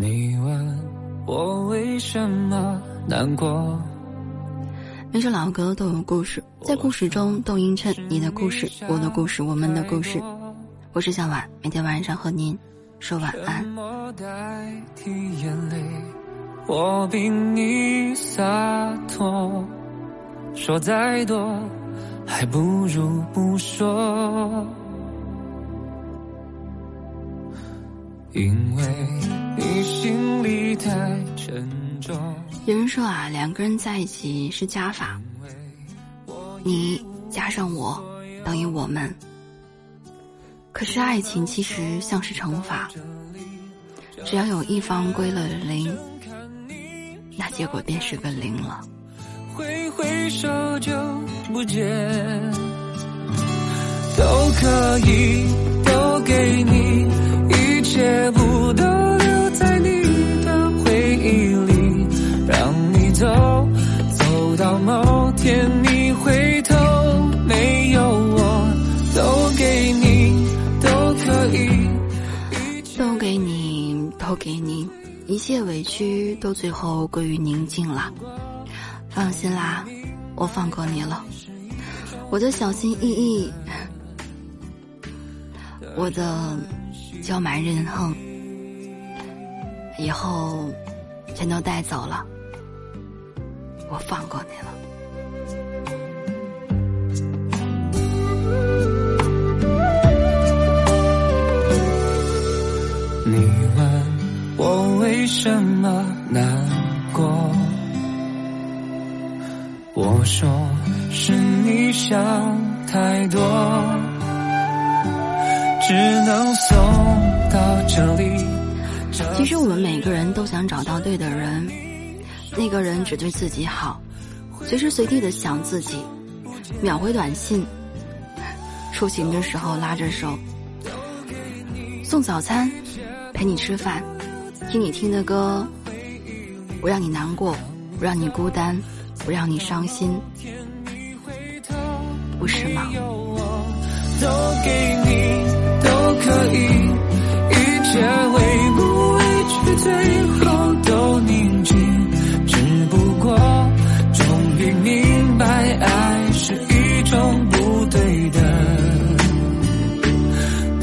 你问我为什么难过？每首老歌都有故事，在故事中都映衬你的故事、我的故事、我们的故事。我是小婉，每天晚上和您说晚安。我比你洒脱，说再多还不如不说，因为你心里太沉重。有人说啊，两个人在一起是加法，你加上我等于我们。可是爱情其实像是乘法，只要有一方归了零。那结果便是个零了。挥挥手就不见，都可以，都给你，天你回头，没有我，都给你，都可以，都给你，都给你。一切委屈都最后归于宁静了，放心啦，我放过你了。我的小心翼翼，我的娇蛮任横，以后全都带走了，我放过你了。你问我为什么难过？我说是你想太多，只能送到这里。其实我们每个人都想找到对的人，那个人只对自己好，随时随地的想自己，秒回短信，出行的时候拉着手，送早餐，陪你吃饭。听你听的歌，不让你难过，不让你孤单，不让你伤心，不是吗？都给你，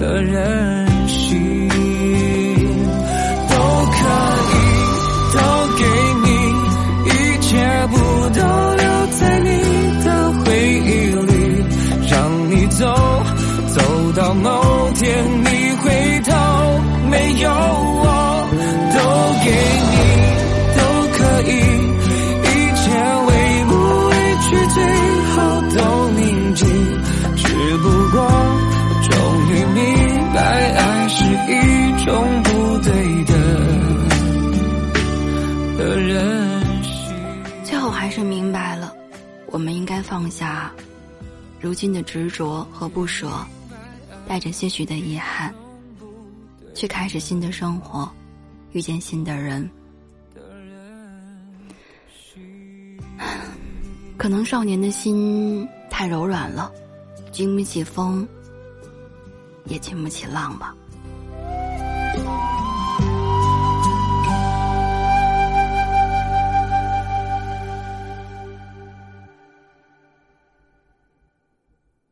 的任性，都可以都给你，一切不都留在你的回忆里，让你走走到某天，你回头没有我。的人最后还是明白了，我们应该放下如今的执着和不舍。带着些许的遗憾，去开始新的生活，遇见新的人。可能少年的心太柔软了，经不起风，也经不起浪吧。